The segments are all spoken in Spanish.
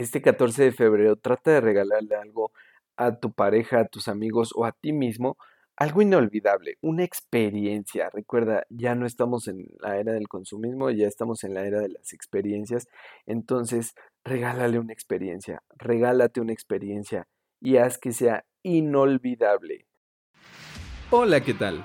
este 14 de febrero trata de regalarle algo a tu pareja, a tus amigos o a ti mismo, algo inolvidable, una experiencia. Recuerda, ya no estamos en la era del consumismo, ya estamos en la era de las experiencias. Entonces, regálale una experiencia, regálate una experiencia y haz que sea inolvidable. Hola, ¿qué tal?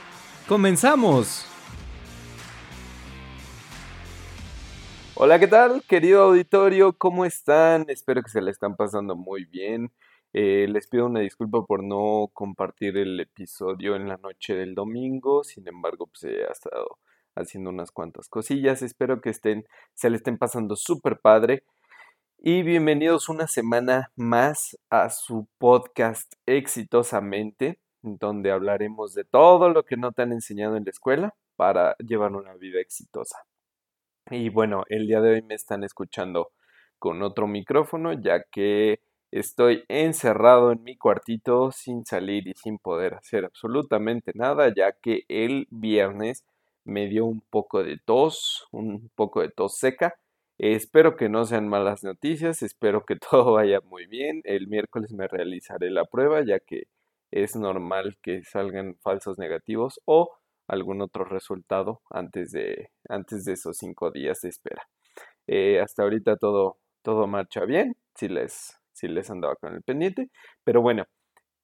¡Comenzamos! Hola, ¿qué tal, querido auditorio? ¿Cómo están? Espero que se le están pasando muy bien. Eh, les pido una disculpa por no compartir el episodio en la noche del domingo. Sin embargo, pues he estado haciendo unas cuantas cosillas. Espero que estén, se le estén pasando súper padre. Y bienvenidos una semana más a su podcast exitosamente donde hablaremos de todo lo que no te han enseñado en la escuela para llevar una vida exitosa. Y bueno, el día de hoy me están escuchando con otro micrófono, ya que estoy encerrado en mi cuartito sin salir y sin poder hacer absolutamente nada, ya que el viernes me dio un poco de tos, un poco de tos seca. Espero que no sean malas noticias, espero que todo vaya muy bien. El miércoles me realizaré la prueba, ya que es normal que salgan falsos negativos o algún otro resultado antes de, antes de esos cinco días de espera. Eh, hasta ahorita todo, todo marcha bien, si les, si les andaba con el pendiente. Pero bueno,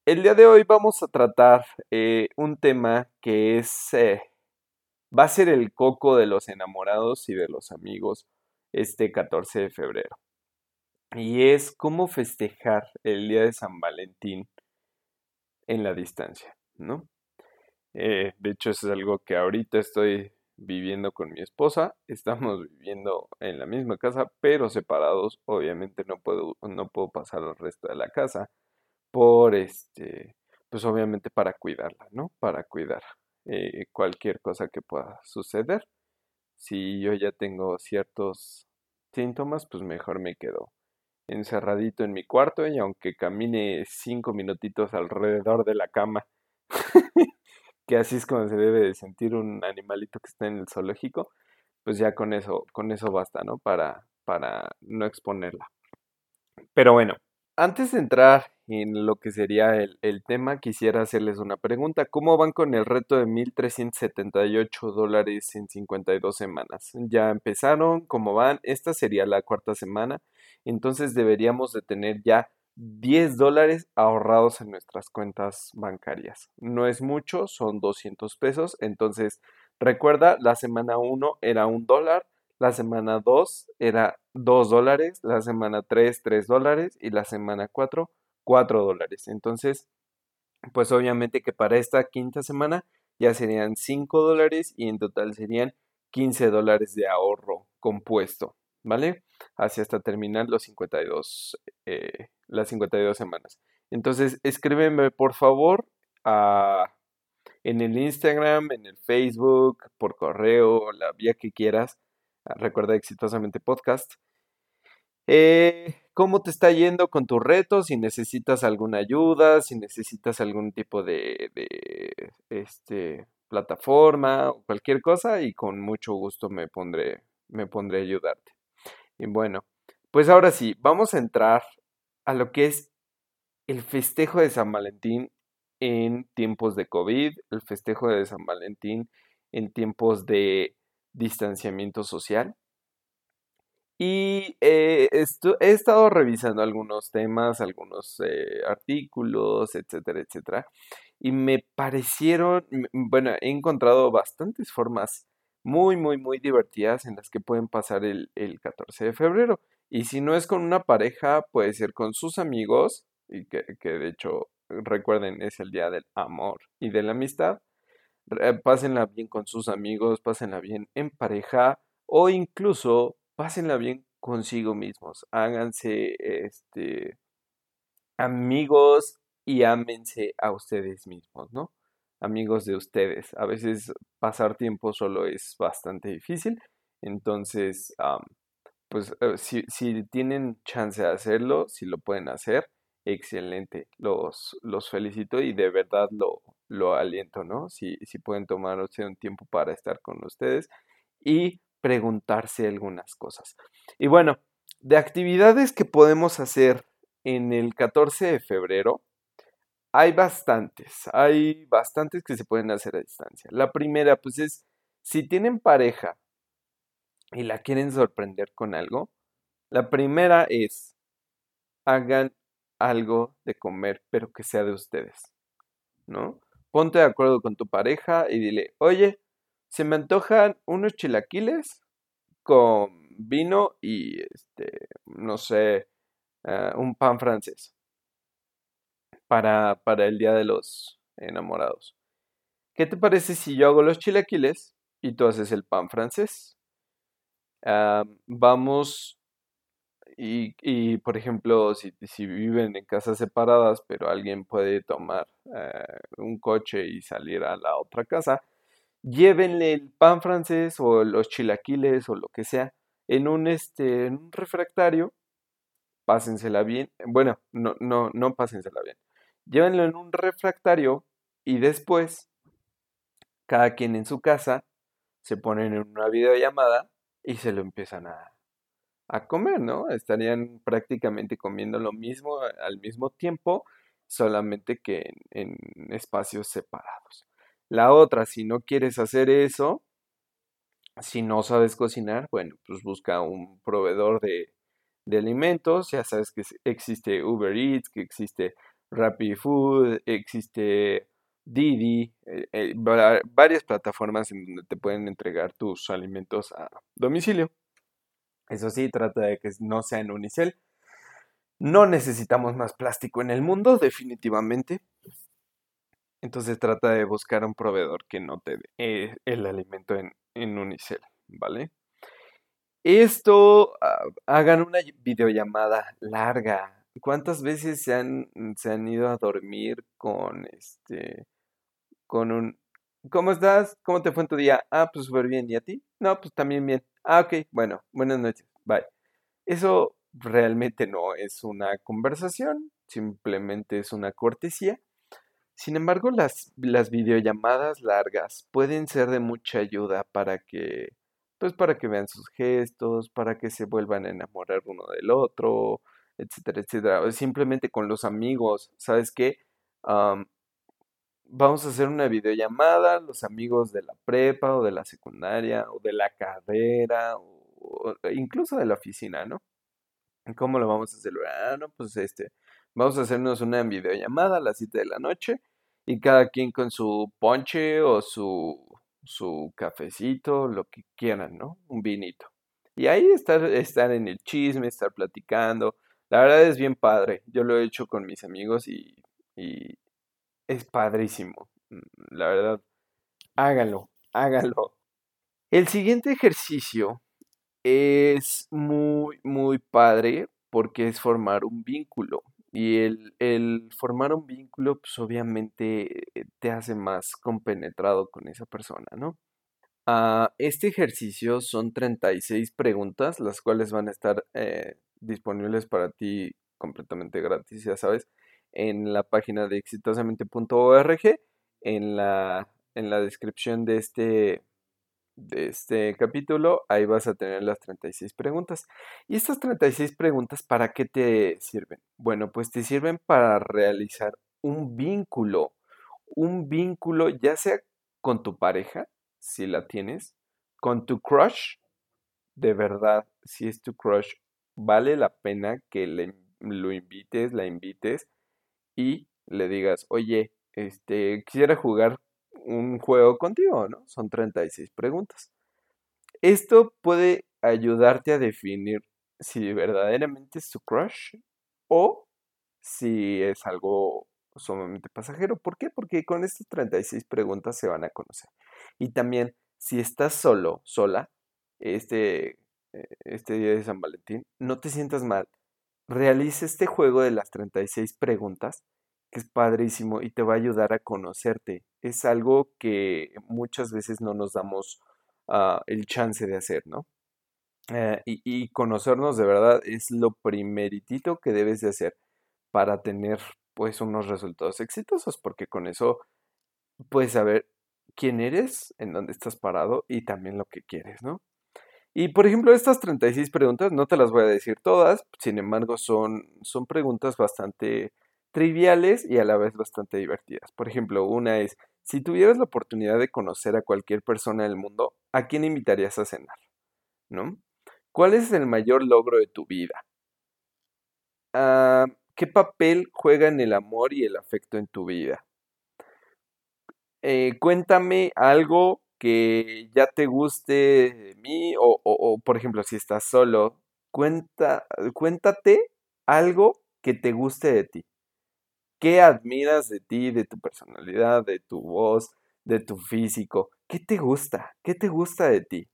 el día de hoy vamos a tratar eh, un tema que es, eh, va a ser el coco de los enamorados y de los amigos este 14 de febrero. Y es cómo festejar el día de San Valentín en la distancia, ¿no? Eh, de hecho, eso es algo que ahorita estoy viviendo con mi esposa. Estamos viviendo en la misma casa, pero separados. Obviamente no puedo, no puedo pasar al resto de la casa por este, pues obviamente para cuidarla, ¿no? Para cuidar eh, cualquier cosa que pueda suceder. Si yo ya tengo ciertos síntomas, pues mejor me quedo encerradito en mi cuarto y aunque camine cinco minutitos alrededor de la cama, que así es como se debe de sentir un animalito que está en el zoológico, pues ya con eso, con eso basta, ¿no? Para, para no exponerla. Pero bueno, antes de entrar en lo que sería el, el, tema, quisiera hacerles una pregunta. ¿Cómo van con el reto de 1.378 dólares en 52 semanas? ¿Ya empezaron? ¿Cómo van? Esta sería la cuarta semana entonces deberíamos de tener ya 10 dólares ahorrados en nuestras cuentas bancarias. No es mucho, son 200 pesos. Entonces, recuerda, la semana 1 era un dólar, la semana 2 era 2 dólares, la semana 3 3 dólares y la semana 4 4 dólares. Entonces, pues obviamente que para esta quinta semana ya serían 5 dólares y en total serían 15 dólares de ahorro compuesto. ¿vale? Así hasta terminar los 52, eh, las 52 semanas. Entonces, escríbeme por favor en el Instagram, en el Facebook, por correo, la vía que quieras. Recuerda exitosamente podcast. Eh, ¿Cómo te está yendo con tus retos? Si necesitas alguna ayuda, si necesitas algún tipo de, de este, plataforma o cualquier cosa, y con mucho gusto me pondré, me pondré a ayudarte. Y bueno, pues ahora sí, vamos a entrar a lo que es el festejo de San Valentín en tiempos de COVID, el festejo de San Valentín en tiempos de distanciamiento social. Y eh, he estado revisando algunos temas, algunos eh, artículos, etcétera, etcétera. Y me parecieron, bueno, he encontrado bastantes formas muy, muy, muy divertidas en las que pueden pasar el, 14 de febrero. Y si no es con una pareja, puede ser con sus amigos, y que, que de hecho, recuerden, es el día del amor y de la amistad. Pásenla bien con sus amigos, pásenla bien en pareja o incluso pásenla bien consigo mismos. Háganse este amigos y ámense a ustedes mismos, ¿no? Amigos de ustedes. A veces pasar tiempo solo es bastante difícil, entonces, pues eh, si, si, tienen chance de hacerlo, si lo pueden hacer, excelente. Los, los felicito y de verdad lo, lo aliento, ¿no? Si, si pueden tomarse un tiempo para estar con ustedes y preguntarse algunas cosas. Y bueno, de actividades que podemos hacer en el 14 de febrero, hay bastantes, hay bastantes que se pueden hacer a distancia. La primera, pues es, si tienen pareja y la quieren sorprender con algo, la primera es, hagan algo de comer, pero que sea de ustedes, ¿no? Ponte de acuerdo con tu pareja y dile, oye, se me antojan unos chilaquiles con vino y, este, no sé, eh, un pan francés para, para el Día de los Enamorados. ¿Qué te parece si yo hago los chilaquiles y tú haces el pan francés? Vamos y, y, por ejemplo, si, si, viven en casas separadas, pero alguien puede tomar eh, un coche y salir a la otra casa, llévenle el pan francés o los chilaquiles o lo que sea en un, este, en un refractario, pásensela bien, bueno, no, no, no pásensela bien, llévenlo en un refractario y después, cada quien en su casa, se ponen en una videollamada y se lo empiezan a, a comer, ¿no? Estarían prácticamente comiendo lo mismo al mismo tiempo, solamente que en, espacios separados. La otra, si no quieres hacer eso, si no sabes cocinar, bueno, pues busca un proveedor de, alimentos. Ya sabes que existe Uber Eats, que existe Rappi Food, existe Didi, eh, eh, varias plataformas en donde te pueden entregar tus alimentos a domicilio. Eso sí, trata de que no sea en unicel. No necesitamos más plástico en el mundo, definitivamente. Entonces trata de buscar un proveedor que no te dé el alimento en, en Unicel, ¿vale? Esto, ah, hagan una videollamada larga. ¿Cuántas veces se han, se han ido a dormir con este, con un, ¿cómo estás? ¿Cómo te fue en tu día? Ah, pues súper bien. ¿Y a ti? No, pues también bien. Ah, ok, bueno, buenas noches. Bye. Eso realmente no es una conversación, simplemente es una cortesía sin embargo, las, las videollamadas largas pueden ser de mucha ayuda para que, pues para que vean sus gestos, para que se vuelvan a enamorar uno del otro, etcétera, etcétera. O simplemente con los amigos, ¿sabes qué? Vamos a hacer una videollamada, los amigos de la prepa o de la secundaria o de la carrera o, incluso de la oficina, ¿no? ¿Cómo lo vamos a celebrar? Ah, no, pues este, Vamos a hacernos una videollamada a las 7 de la noche y cada quien con su ponche o su, su cafecito, lo que quieran, ¿no? Un vinito. Y ahí estar, estar en el chisme, estar platicando. La verdad es bien padre. Yo lo he hecho con mis amigos y es padrísimo. Mm, la verdad, háganlo, háganlo. El siguiente ejercicio es muy, muy padre porque es formar un vínculo. Y el, formar un vínculo, pues obviamente eh, te hace más compenetrado con esa persona, ¿no? Ah, este ejercicio son 36 preguntas, las cuales van a estar eh, disponibles para ti completamente gratis, ya sabes, en la página de exitosamente.org, en la, en la descripción de este, de este capítulo, ahí vas a tener las 36 preguntas. ¿Y estas 36 preguntas para qué te sirven? Bueno, pues te sirven para realizar un vínculo, un vínculo ya sea con tu pareja, si la tienes, con tu crush, de verdad, si es tu crush, vale la pena que le, lo invites, la invites y le digas, oye, este, quisiera jugar un juego contigo, ¿no? Son 36 preguntas. Esto puede ayudarte a definir si verdaderamente es tu crush o si es algo sumamente pasajero. ¿Por qué? Porque con estas 36 preguntas se van a conocer. Y también, si estás solo, sola, este, eh, este día de San Valentín, no te sientas mal realiza este juego de las 36 preguntas, que es padrísimo y te va a ayudar a conocerte. Es algo que muchas veces no nos damos ah, el chance de hacer, ¿no? Eh, y, y, conocernos de verdad es lo primeritito que debes de hacer para tener pues unos resultados exitosos, porque con eso puedes saber quién eres, en dónde estás parado y también lo que quieres, ¿no? Y por ejemplo, estas 36 preguntas, no te las voy a decir todas, sin embargo, son, son preguntas bastante triviales y a la vez bastante divertidas. Por ejemplo, una es, si tuvieras la oportunidad de conocer a cualquier persona del mundo, ¿a quién invitarías a cenar? ¿No? ¿Cuál es el mayor logro de tu vida? Ah, ¿Qué papel juega en el amor y el afecto en tu vida? Eh, cuéntame algo que ya te guste mí o, por ejemplo, si estás solo, cuenta, cuéntate algo que te guste de ti. ¿Qué admiras de ti, de tu personalidad, de tu voz, de tu físico? ¿Qué te gusta? ¿Qué te gusta de ti?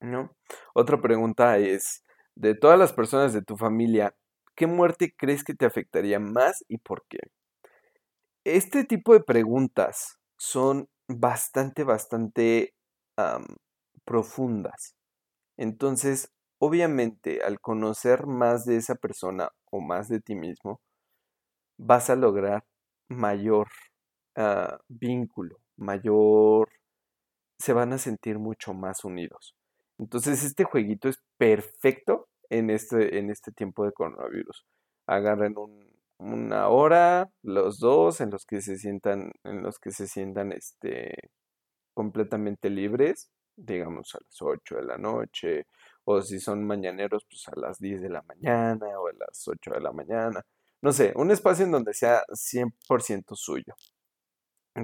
¿No? Otra pregunta es, de todas las personas de tu familia, ¿qué muerte crees que te afectaría más y por qué? Este tipo de preguntas son bastante, bastante profundas. Entonces, obviamente, al conocer más de esa persona o más de ti mismo, vas a lograr mayor ah, vínculo, mayor... se van a sentir mucho más unidos. Entonces, este jueguito es perfecto en este, en este tiempo de coronavirus. Agarren una hora, los dos, en los que se sientan, en los que se sientan este, completamente libres, digamos a las 8 de la noche, o si son mañaneros, pues a las 10 de la mañana o a las 8 de la mañana. No sé, un espacio en donde sea 100% suyo.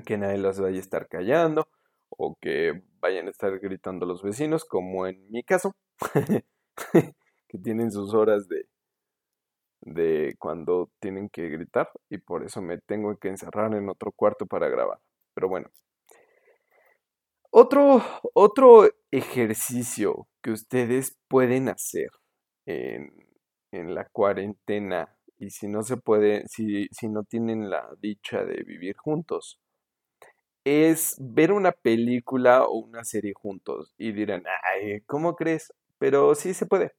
Que nadie los vaya a estar callando o que vayan a estar gritando los vecinos, como en mi caso. que tienen sus horas de, de cuando tienen que gritar y por eso me tengo que encerrar en otro cuarto para grabar. Pero bueno. Otro, otro ejercicio que ustedes pueden hacer en, en la cuarentena y si no se puede, si, si no tienen la dicha de vivir juntos, es ver una película o una serie juntos y dirán, ay, ¿cómo crees? Pero sí se puede.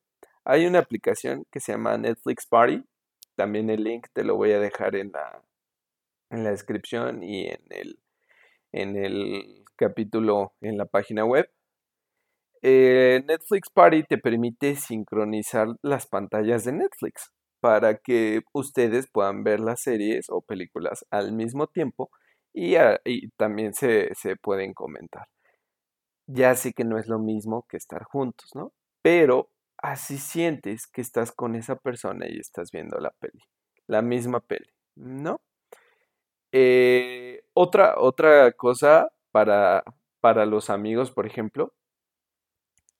Hay una aplicación que se llama Netflix Party. También el link te lo voy a dejar en la, en la descripción y en el, en el capítulo en la página web. Eh, Netflix Party te permite sincronizar las pantallas de Netflix para que ustedes puedan ver las series o películas al mismo tiempo y, y también se, se, pueden comentar. Ya sé que no es lo mismo que estar juntos, ¿no? Pero así sientes que estás con esa persona y estás viendo la peli, la misma peli, ¿no? Eh, otra, otra cosa para, para los amigos, por ejemplo,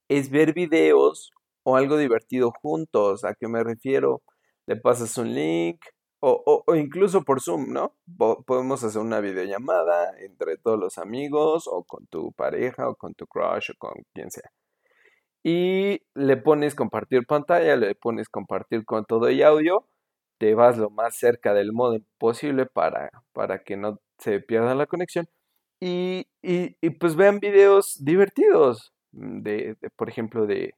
es ver videos o algo divertido juntos. ¿A qué me refiero? Le pasas un link o, o, incluso por Zoom, ¿no? podemos hacer una videollamada entre todos los amigos o con tu pareja o con tu crush o con quien sea y le pones compartir pantalla, le pones compartir con todo y audio, te vas lo más cerca del modem posible para, para que no se pierda la conexión. Y, y, pues vean videos divertidos, mm, de, por ejemplo, de,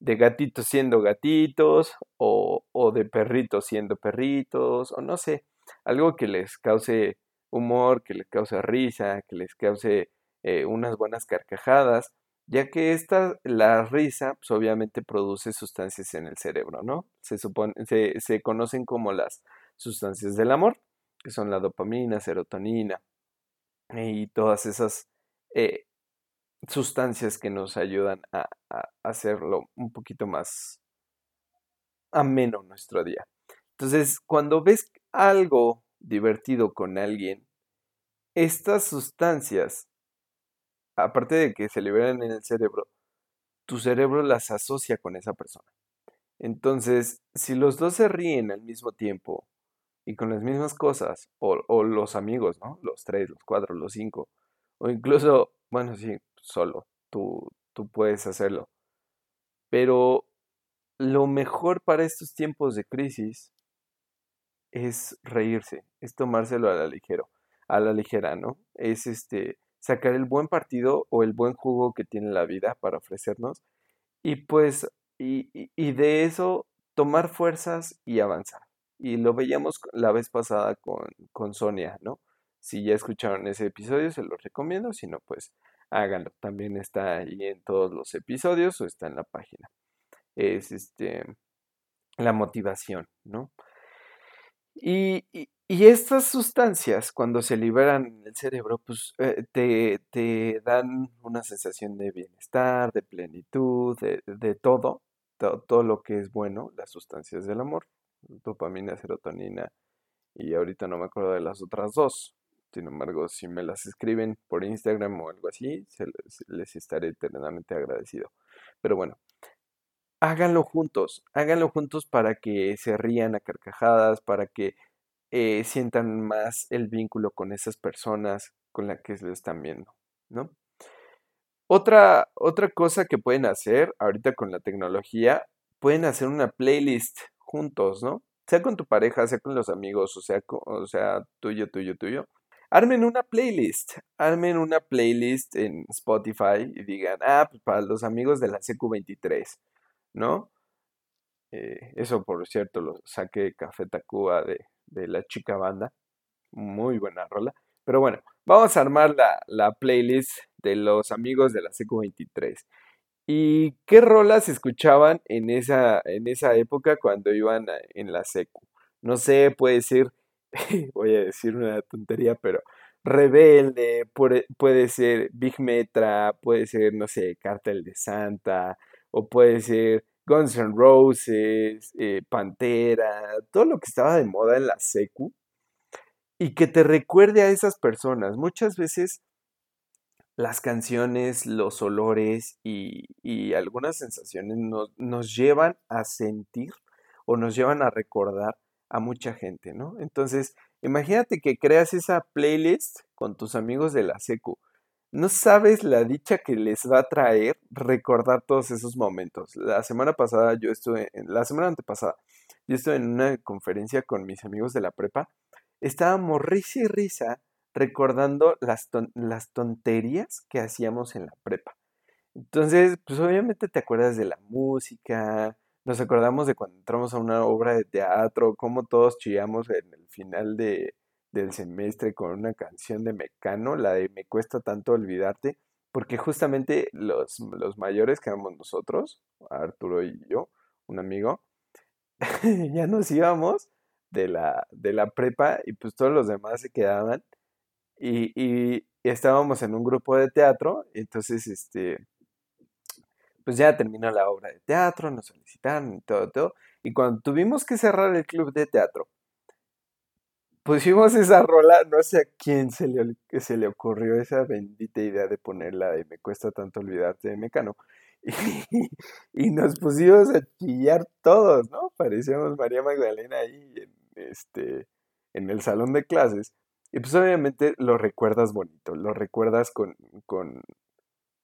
de gatitos siendo gatitos o, o, de perritos siendo perritos o no sé, algo que les cause humor, que les cause risa, que les cause eh, unas buenas carcajadas ya que esta, la risa, pues obviamente produce sustancias en el cerebro, ¿no? Se, supone, se, se conocen como las sustancias del amor, que son la dopamina, serotonina y todas esas eh, sustancias que nos ayudan a, a, hacerlo un poquito más ameno nuestro día. Entonces, cuando ves algo divertido con alguien, estas sustancias aparte de que se liberan en el cerebro, tu cerebro las asocia con esa persona. Entonces, si los dos se ríen al mismo tiempo y con las mismas cosas, o, los amigos, ¿no? Los tres, los cuatro, los cinco, o incluso, bueno, sí, solo, tú, tú puedes hacerlo. Pero lo mejor para estos tiempos de crisis es reírse, es tomárselo a la ligero, a la ligera, ¿no? Es este sacar el buen partido o el buen jugo que tiene la vida para ofrecernos y pues y, de eso tomar fuerzas y avanzar. Y lo veíamos la vez pasada con, con Sonia, ¿no? Si ya escucharon ese episodio, se los recomiendo, si no, pues háganlo. También está ahí en todos los episodios o está en la página. Es este la motivación, ¿no? Y, estas sustancias, cuando se liberan en el cerebro, pues eh, te, dan una sensación de bienestar, de plenitud, de, todo, todo, lo que es bueno, las sustancias del amor, dopamina, serotonina, y ahorita no me acuerdo de las otras dos. Sin embargo, si me las escriben por Instagram o algo así, les estaré eternamente agradecido. Pero bueno, háganlo juntos, háganlo juntos para que se rían a carcajadas, para que eh, sientan más el vínculo con esas personas con las que se están viendo, ¿no? Otra, otra cosa que pueden hacer ahorita con la tecnología, pueden hacer una playlist juntos, ¿no? Sea con tu pareja, sea con los amigos, o sea, o sea tuyo, tuyo, tuyo. Armen una playlist, armen una playlist en Spotify y digan, ah, pues para los amigos de la CQ23 ¿no? Eh, eso, por cierto, lo saqué Café Tacuba de, de, la chica banda. Muy buena rola. Pero bueno, vamos a armar la, la playlist de los amigos de la CQ23. ¿Y qué rolas escuchaban en esa, en esa época cuando iban en la secu? No sé, puede ser, voy a decir una tontería, pero Rebelde, puede ser Big Metra, puede ser, no sé, Cartel de Santa, o puede ser Guns N' Roses, eh, Pantera, todo lo que estaba de moda en la secu, y que te recuerde a esas personas. Muchas veces las canciones, los olores y, algunas sensaciones nos, llevan a sentir o nos llevan a recordar a mucha gente, ¿no? Entonces, imagínate que creas esa playlist con tus amigos de la secu no sabes la dicha que les va a traer recordar todos esos momentos. La semana pasada yo estuve, en, la semana antepasada, yo estuve en una conferencia con mis amigos de la prepa. Estábamos risa y risa recordando las, las tonterías que hacíamos en la prepa. Entonces, pues obviamente te acuerdas de la música, nos acordamos de cuando entramos a una obra de teatro, cómo todos chillamos en el final de, del semestre con una canción de Mecano, la de Me cuesta tanto olvidarte, porque justamente los, los mayores que éramos nosotros, Arturo y yo, un amigo, ya nos íbamos de la, de la prepa y pues todos los demás se quedaban y, y, estábamos en un grupo de teatro, entonces este pues ya terminó la obra de teatro, nos solicitaron y todo, todo, y cuando tuvimos que cerrar el club de teatro, pusimos esa rola, no sé a quién se le, se le ocurrió esa bendita idea de ponerla de Me cuesta tanto olvidarte de Mecano. Y, nos pusimos a chillar todos, ¿no? Parecíamos María Magdalena ahí en, este, en el salón de clases. Y pues obviamente lo recuerdas bonito, lo recuerdas con, con,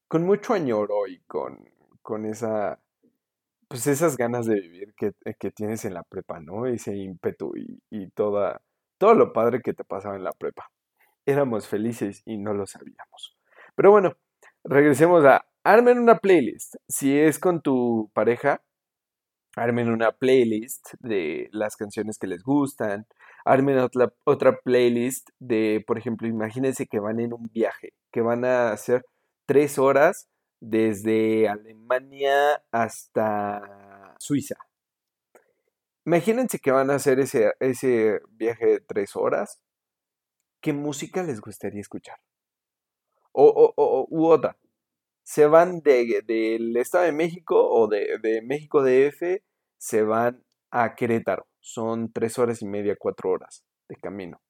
con mucho añoro y con, con esa, pues esas ganas de vivir que, que tienes en la prepa, ¿no? Ese ímpetu y, y toda, todo lo padre que te pasaba en la prepa. Éramos felices y no lo sabíamos. Pero bueno, regresemos a armen una playlist. Si es con tu pareja, armen una playlist de las canciones que les gustan. Armen otra, otra playlist de, por ejemplo, imagínense que van en un viaje, que van a hacer tres horas desde Alemania hasta Suiza. Imagínense que van a hacer ese, ese viaje de tres horas. ¿Qué música les gustaría escuchar? O, o, o u otra. Se van del de, Estado de México o de, de México DF, se van a Querétaro. Son tres horas y media, cuatro horas de camino.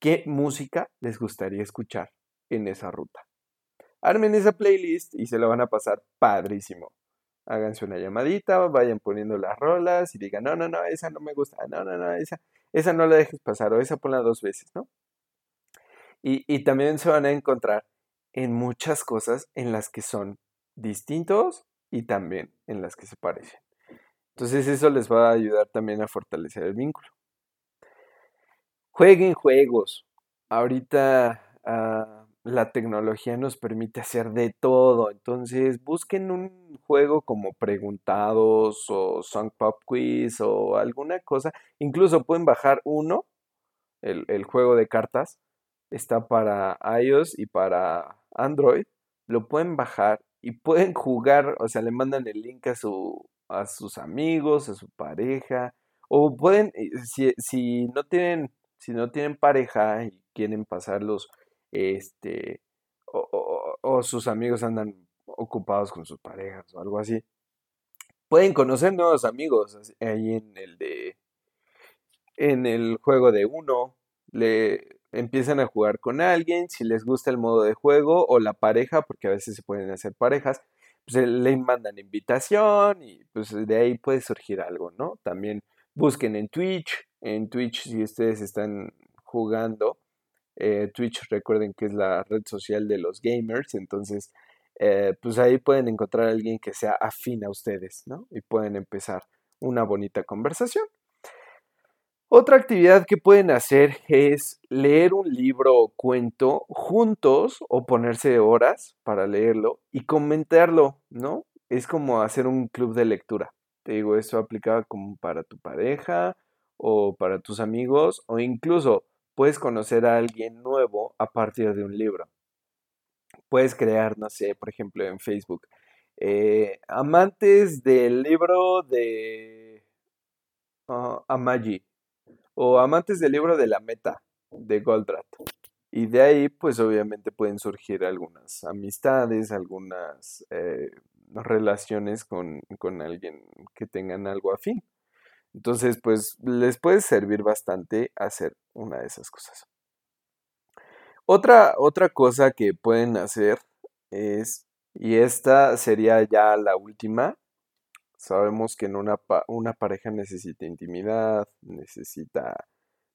¿Qué música les gustaría escuchar en esa ruta? Armen esa playlist y se la van a pasar padrísimo háganse una llamadita, vayan poniendo las rolas y digan, no, no, no, esa no me gusta, no, no, no, esa, esa no la dejes pasar o esa ponla dos veces, ¿no? Y, y también se van a encontrar en muchas cosas en las que son distintos y también en las que se parecen. Entonces eso les va a ayudar también a fortalecer el vínculo. Jueguen juegos. Ahorita ah, la tecnología nos permite hacer de todo. Entonces busquen un juego como Preguntados o Song Pop Quiz o alguna cosa. Incluso pueden bajar uno, el, el juego de cartas. Está para iOS y para Android. Lo pueden bajar y pueden jugar, o sea, le mandan el link a su a sus amigos, a su pareja, o pueden, eh, si, si no tienen, si no tienen pareja y quieren pasarlos, este, o, o, sus amigos andan ocupados con sus parejas o algo así, pueden conocer nuevos amigos ahí en el de, en el juego de uno, le empiezan a jugar con alguien, si les gusta el modo de juego o la pareja, porque a veces se pueden hacer parejas, pues le mandan invitación y pues de ahí puede surgir algo, ¿no? También busquen en Twitch, en Twitch si ustedes están jugando, eh, Twitch recuerden que es la red social de los gamers, entonces eh, pues ahí pueden encontrar a alguien que sea afín a ustedes, ¿no? Y pueden empezar una bonita conversación. Otra actividad que pueden hacer es leer un libro o cuento juntos o ponerse horas para leerlo y comentarlo, ¿no? Es como hacer un club de lectura. Te digo, eso aplicaba como para tu pareja o para tus amigos o incluso puedes conocer a alguien nuevo a partir de un libro. Puedes crear, no sé, por ejemplo, en Facebook, eh, amantes del libro de uh, Amaji o amantes del libro de la meta de Goldratt. Y de ahí, pues obviamente pueden surgir algunas amistades, algunas eh, relaciones con, con, alguien que tengan algo afín. Entonces, pues les puede servir bastante hacer una de esas cosas. Otra, otra cosa que pueden hacer es, y esta sería ya la última, Sabemos que en una, una pareja necesita intimidad, necesita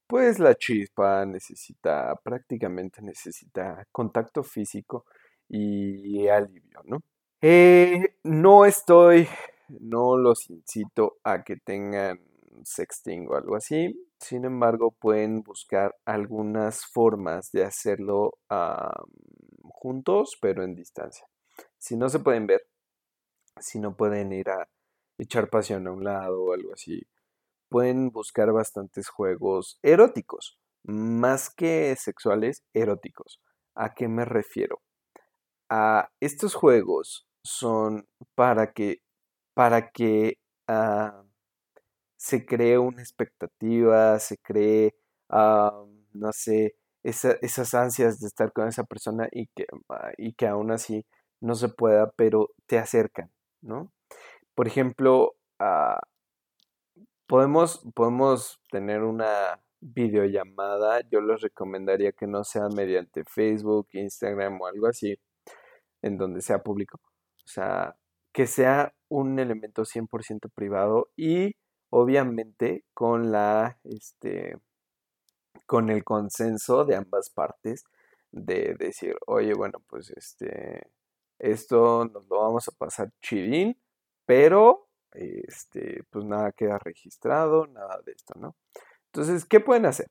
pues la chispa, necesita prácticamente necesita contacto físico y alivio, ¿no? Eh, no estoy, no los incito a que tengan sexting o algo así, sin embargo pueden buscar algunas formas de hacerlo juntos pero en distancia. Si no se pueden ver, si no pueden ir a echar pasión a un lado o algo así, pueden buscar bastantes juegos eróticos, más que sexuales, eróticos. ¿A qué me refiero? A estos juegos son para que, para que ah, se cree una expectativa, se cree, ah, no sé, esas ansias de estar con esa persona y que, ah, y que aún así no se pueda, pero te acercan, ¿no? Por ejemplo, podemos, podemos tener una videollamada. Yo les recomendaría que no sea mediante Facebook, Instagram o algo así, en donde sea público. O sea, que sea un elemento 100% privado y obviamente con la, este, con el consenso de ambas partes de decir, oye, bueno, pues este, esto nos lo vamos a pasar chidín pero este, pues nada queda registrado, nada de esto, ¿no? Entonces, ¿qué pueden hacer?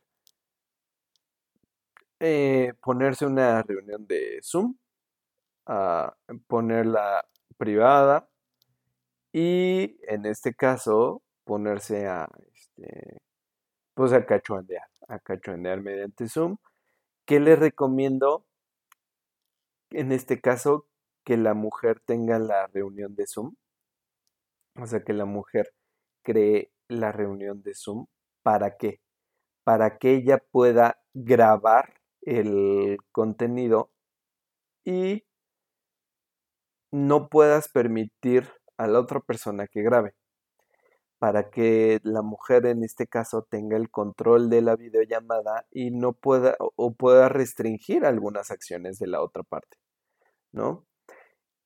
Eh, ponerse una reunión de Zoom, ah, ponerla privada y en este caso ponerse a, este, pues a cachuandear, a cachuandear mediante Zoom. ¿Qué les recomiendo? En este caso, que la mujer tenga la reunión de Zoom o sea, que la mujer cree la reunión de Zoom. ¿Para qué? Para que ella pueda grabar el contenido y no puedas permitir a la otra persona que grabe. Para que la mujer en este caso tenga el control de la videollamada y no pueda o pueda restringir algunas acciones de la otra parte, ¿no?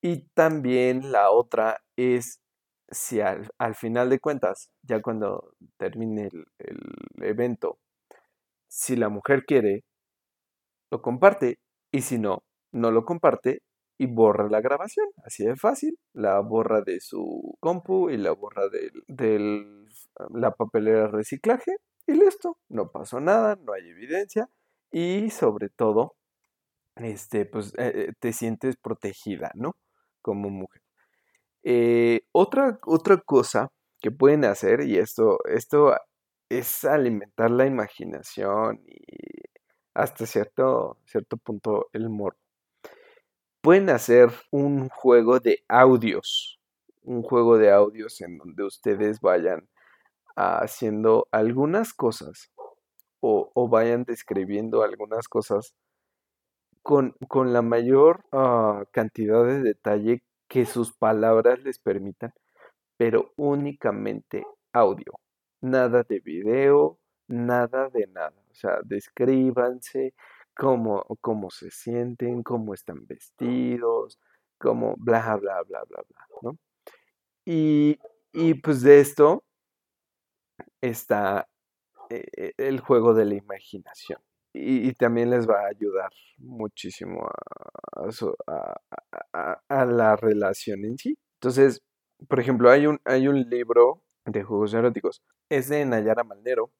Y también la otra es si al, final de cuentas, ya cuando termine el, evento, si la mujer quiere, lo comparte y si no, no lo comparte y borra la grabación. Así de fácil. La borra de su compu y la borra de la papelera de reciclaje y listo. No pasó nada, no hay evidencia y sobre todo, este, pues eh, eh, te sientes protegida, ¿no? Como mujer. Eh, otra, otra cosa que pueden hacer, y esto, esto es alimentar la imaginación y hasta cierto, cierto punto el morbo. Pueden hacer un juego de audios, un juego de audios en donde ustedes vayan haciendo algunas cosas o, vayan describiendo algunas cosas con, con la mayor ah, cantidad de detalle que sus palabras les permitan, pero únicamente audio, nada de video, nada de nada. O sea, descríbanse cómo, cómo se sienten, cómo están vestidos, cómo bla, bla, bla, bla, bla, ¿no? Y, y pues de esto está eh, el juego de la imaginación. Y, también les va a ayudar muchísimo a, a, la relación en sí. Entonces, por ejemplo, hay un, hay un libro de juegos eróticos. Es de Nayara Maldero,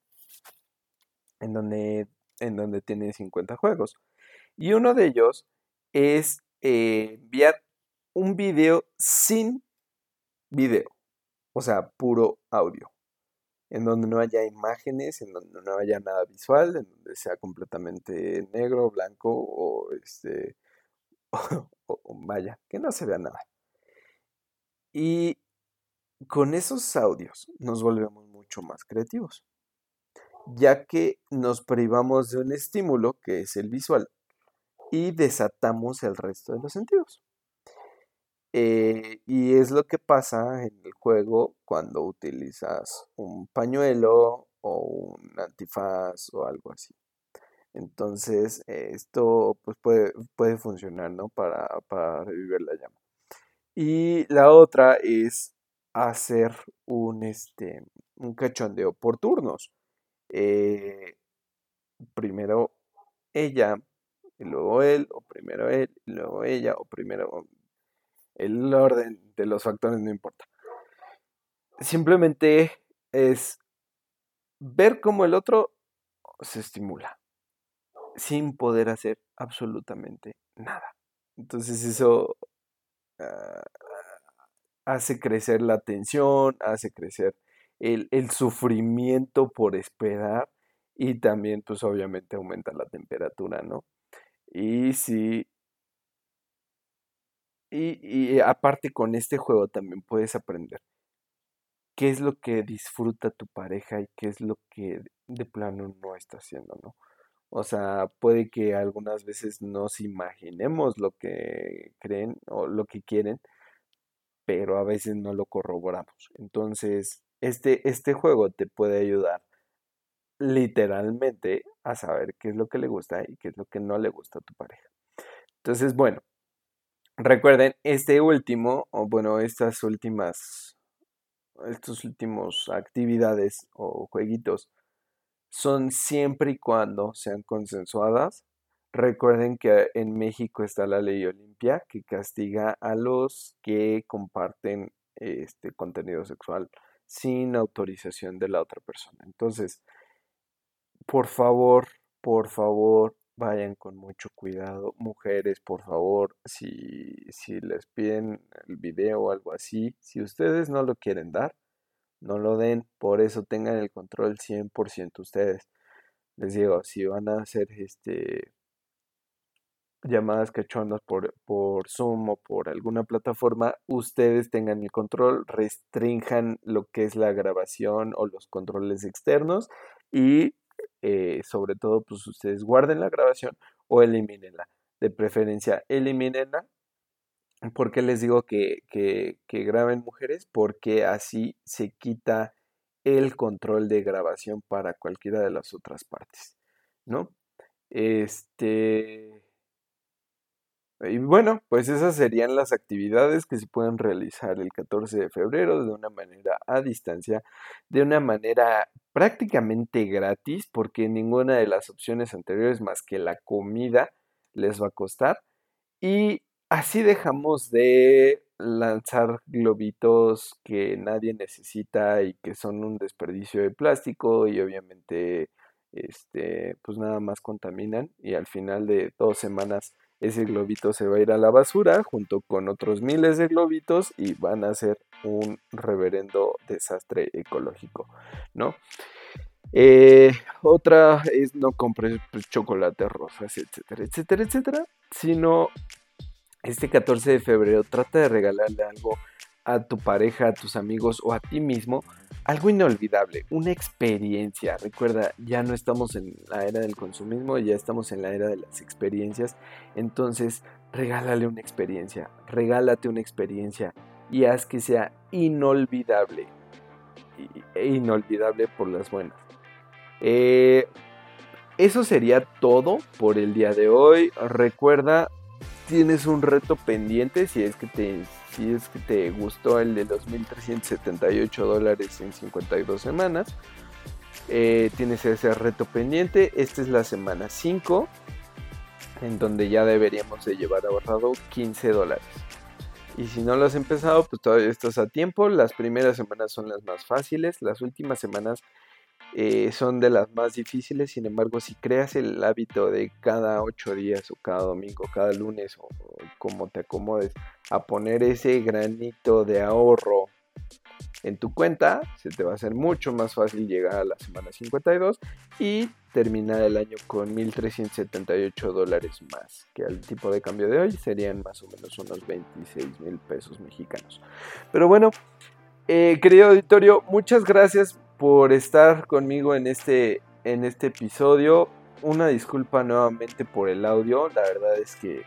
en donde, en donde tiene 50 juegos. Y uno de ellos es eh, enviar un video sin video, o sea, puro audio en donde no haya imágenes, en donde no haya nada visual, en donde sea completamente negro, blanco o este o, vaya, que no se vea nada. Y con esos audios nos volvemos mucho más creativos, ya que nos privamos de un estímulo que es el visual y desatamos el resto de los sentidos. Eh, y es lo que pasa en el juego cuando utilizas un pañuelo o un antifaz o algo así. Entonces, esto pues puede, puede funcionar, ¿no? Para, para revivir la llama. Y la otra es hacer un, este, un cachondeo por turnos. Eh, primero ella, y luego él, o primero él, y luego ella, o primero el orden de los factores no importa. Simplemente es ver cómo el otro se estimula sin poder hacer absolutamente nada. Entonces eso ah, hace crecer la tensión, hace crecer el, el, sufrimiento por esperar y también pues obviamente aumenta la temperatura, ¿no? Y si y, aparte con este juego también puedes aprender qué es lo que disfruta tu pareja y qué es lo que de plano no está haciendo, ¿no? O sea, puede que algunas veces nos imaginemos lo que creen o lo que quieren, pero a veces no lo corroboramos. Entonces, este, este juego te puede ayudar literalmente a saber qué es lo que le gusta y qué es lo que no le gusta a tu pareja. Entonces, bueno, Recuerden, este último, o bueno, estas últimas, estos últimos actividades o jueguitos son siempre y cuando sean consensuadas. Recuerden que en México está la ley Olimpia que castiga a los que comparten este contenido sexual sin autorización de la otra persona. Entonces, por favor, por favor, vayan con mucho cuidado. Mujeres, por favor, si, si les piden el video o algo así, si ustedes no lo quieren dar, no lo den. Por eso tengan el control 100% ustedes. Les digo, si van a hacer este llamadas cachondas por, por Zoom o por alguna plataforma, ustedes tengan el control, restrinjan lo que es la grabación o los controles externos y eh, sobre todo, pues ustedes guarden la grabación o elimínenla. De preferencia, elimínenla. ¿Por qué les digo que, que, que graben mujeres? Porque así se quita el control de grabación para cualquiera de las otras partes, ¿no? Este, y bueno, pues esas serían las actividades que se pueden realizar el 14 de febrero de una manera a distancia, de una manera prácticamente gratis, porque ninguna de las opciones anteriores más que la comida les va a costar. Y así dejamos de lanzar globitos que nadie necesita y que son un desperdicio de plástico y obviamente este pues nada más contaminan y al final de dos semanas ese globito se va a ir a la basura junto con otros miles de globitos y van a ser un reverendo desastre ecológico, ¿no? Eh, otra es no compres pues, chocolate, rosas, etcétera, etcétera, etcétera, sino este 14 de febrero trata de regalarle algo a tu pareja, a tus amigos o a ti mismo, algo inolvidable, una experiencia. Recuerda, ya no estamos en la era del consumismo, ya estamos en la era de las experiencias. Entonces, regálale una experiencia, regálate una experiencia y haz que sea inolvidable. E inolvidable por las buenas. Eh, eso sería todo por el día de hoy. Recuerda tienes un reto pendiente si es que te, si es que te gustó el de 2.378 dólares en 52 semanas. Eh, tienes ese reto pendiente. Esta es la semana 5 en donde ya deberíamos de llevar ahorrado 15 dólares. Y si no lo has empezado, pues todavía estás a tiempo. Las primeras semanas son las más fáciles. Las últimas semanas eh, son de las más difíciles, sin embargo, si creas el hábito de cada ocho días o cada domingo, cada lunes o, como te acomodes, a poner ese granito de ahorro en tu cuenta, se te va a hacer mucho más fácil llegar a la semana 52 y terminar el año con 1.378 dólares más, que al tipo de cambio de hoy serían más o menos unos 26 mil pesos mexicanos. Pero bueno, eh, querido auditorio, muchas gracias por estar conmigo en este, en este episodio. Una disculpa nuevamente por el audio. La verdad es que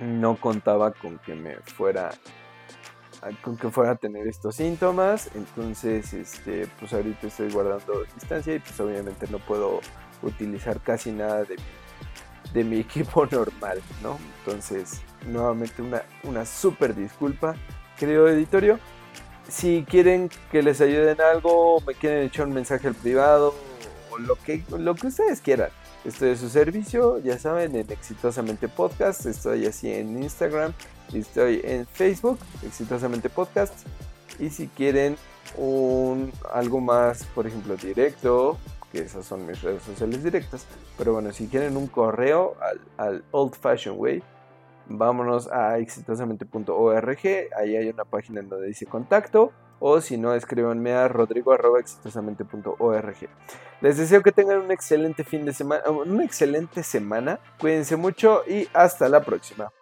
no contaba con que me fuera con que fuera a tener estos síntomas. Entonces, este, pues ahorita estoy guardando distancia y pues obviamente no puedo utilizar casi nada de, de mi equipo normal, ¿no? Entonces, nuevamente una, una súper disculpa, querido editorio si quieren que les ayuden algo, me quieren echar un mensaje al privado o lo que, lo que ustedes quieran. Estoy a su servicio, ya saben, en Exitosamente Podcast. Estoy así en Instagram estoy en Facebook, Exitosamente Podcast. Y si quieren algo más, por ejemplo, directo, que esas son mis redes sociales directas. Pero bueno, si quieren un correo al, al Old Fashion Way, vámonos a exitosamente.org, ahí hay una página en donde dice contacto, o si no, escríbanme a rodrigo.exitosamente.org. Les deseo que tengan un excelente fin de semana, una excelente semana, cuídense mucho y hasta la próxima.